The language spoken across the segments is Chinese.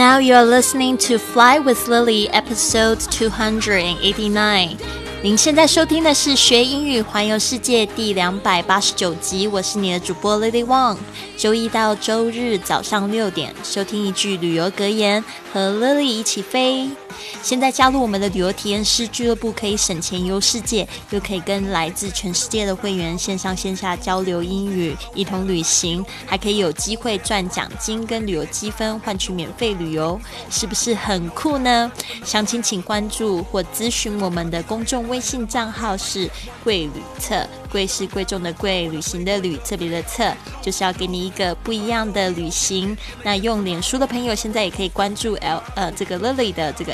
you are listening to Fly with Lily, episode two hundred and eighty-nine. 您现在收听的是《学英语环游世界》第两百八十九集，我是你的主播 Lily Wong。周一到周日早上六点，收听一句旅游格言，和 Lily 一起飞。 现在加入我们的旅游体验师俱乐部，可以省钱游世界，又可以跟来自全世界的会员线上线下交流英语，一同旅行，还可以有机会赚奖金跟旅游积分，换取免费旅游，是不是很酷呢？详情请关注或咨询我们的公众。微信账号是贵旅策，贵是贵重的贵，旅行的旅，特别的策，就是要给你一个不一样的旅行。那用脸书的朋友，现在也可以关注 L 呃这个 Lily 的这个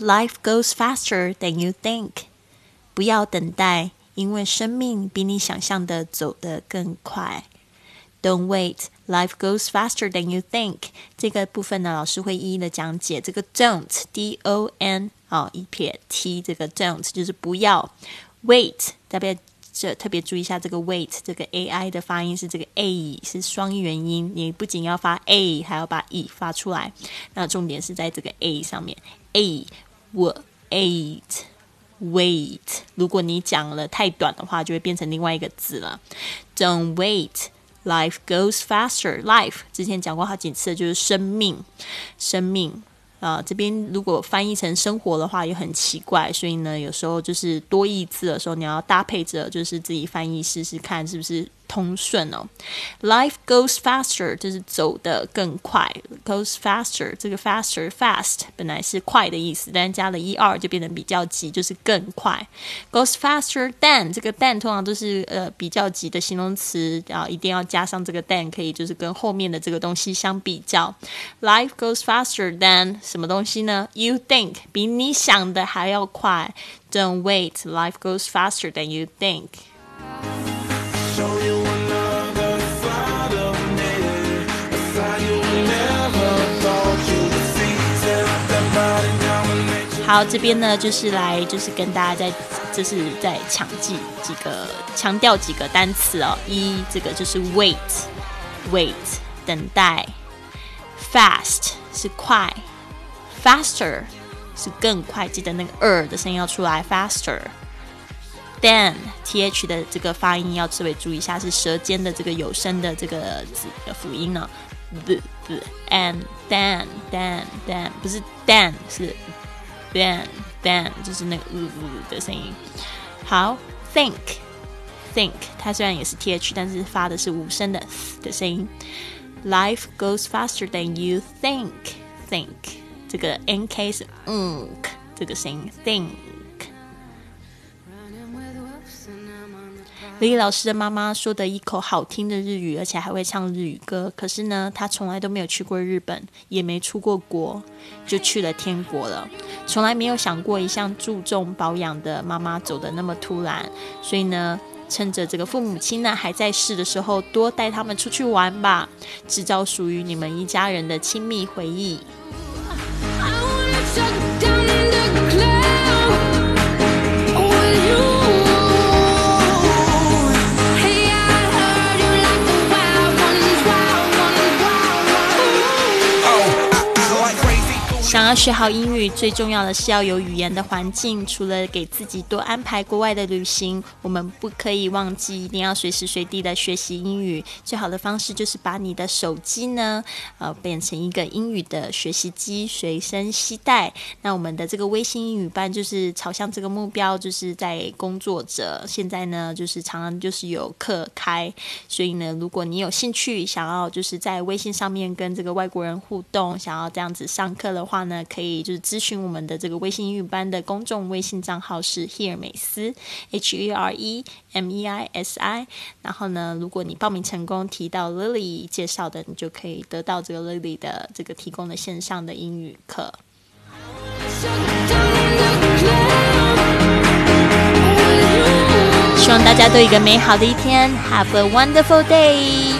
Life goes faster than you think. 不要等待，因为生命比你想象的走得更快。Don't wait. Life goes faster than you think. 这个部分呢，老师会一一的讲解。这个 don't, d o n 啊，一撇 t，这个 don't 就是不要 wait，特别这特别注意一下，这个 wait 这个 a i 的发音是这个 a 是双元音，你不仅要发 a，还要把 e 发出来。那重点是在这个 a 上面，a wait wait。如果你讲了太短的话，就会变成另外一个字了。Don't wait, life goes faster. Life 之前讲过好几次，就是生命，生命。啊，这边如果翻译成生活的话也很奇怪，所以呢，有时候就是多义字的时候，你要搭配着就是自己翻译试试看，是不是？通顺哦，Life goes faster 就是走得更快，goes faster 这个 faster fast 本来是快的意思，但加了 er 就变得比较急，就是更快。Goes faster than 这个 than 通常都是呃比较级的形容词，然后一定要加上这个 than，可以就是跟后面的这个东西相比较。Life goes faster than 什么东西呢？You think 比你想的还要快。Don't wait, life goes faster than you think. 好，这边呢就是来，就是跟大家在，就是在强记几个，强调几个单词哦。一，这个就是 wait，wait，等待；fast 是快；faster 是更快，记得那个 er 的声音要出来；faster。then th 的这个发音要特别注意一下，是舌尖的这个有声的这个字的辅音呢。the the and then then then 不是 then 是。Then then 就是那个呜呜的声音。好，think think 它虽然也是 th，但是发的是无声的的声音。Life goes faster than you think think 这个 nk 是嗯这个声音 think。李老师的妈妈说的一口好听的日语，而且还会唱日语歌。可是呢，她从来都没有去过日本，也没出过国，就去了天国了。从来没有想过一向注重保养的妈妈走的那么突然。所以呢，趁着这个父母亲呢还在世的时候，多带他们出去玩吧，制造属于你们一家人的亲密回忆。想要学好英语，最重要的是要有语言的环境。除了给自己多安排国外的旅行，我们不可以忘记，一定要随时随地的学习英语。最好的方式就是把你的手机呢，呃，变成一个英语的学习机，随身携带。那我们的这个微信英语班就是朝向这个目标，就是在工作者。现在呢，就是常常就是有课开，所以呢，如果你有兴趣，想要就是在微信上面跟这个外国人互动，想要这样子上课的话。呢，可以就是咨询我们的这个微信英语班的公众微信账号是 Here 美思 H E R E M E I S I。然后呢，如果你报名成功，提到 Lily 介绍的，你就可以得到这个 Lily 的这个提供的线上的英语课。希望大家都有一个美好的一天，Have a wonderful day。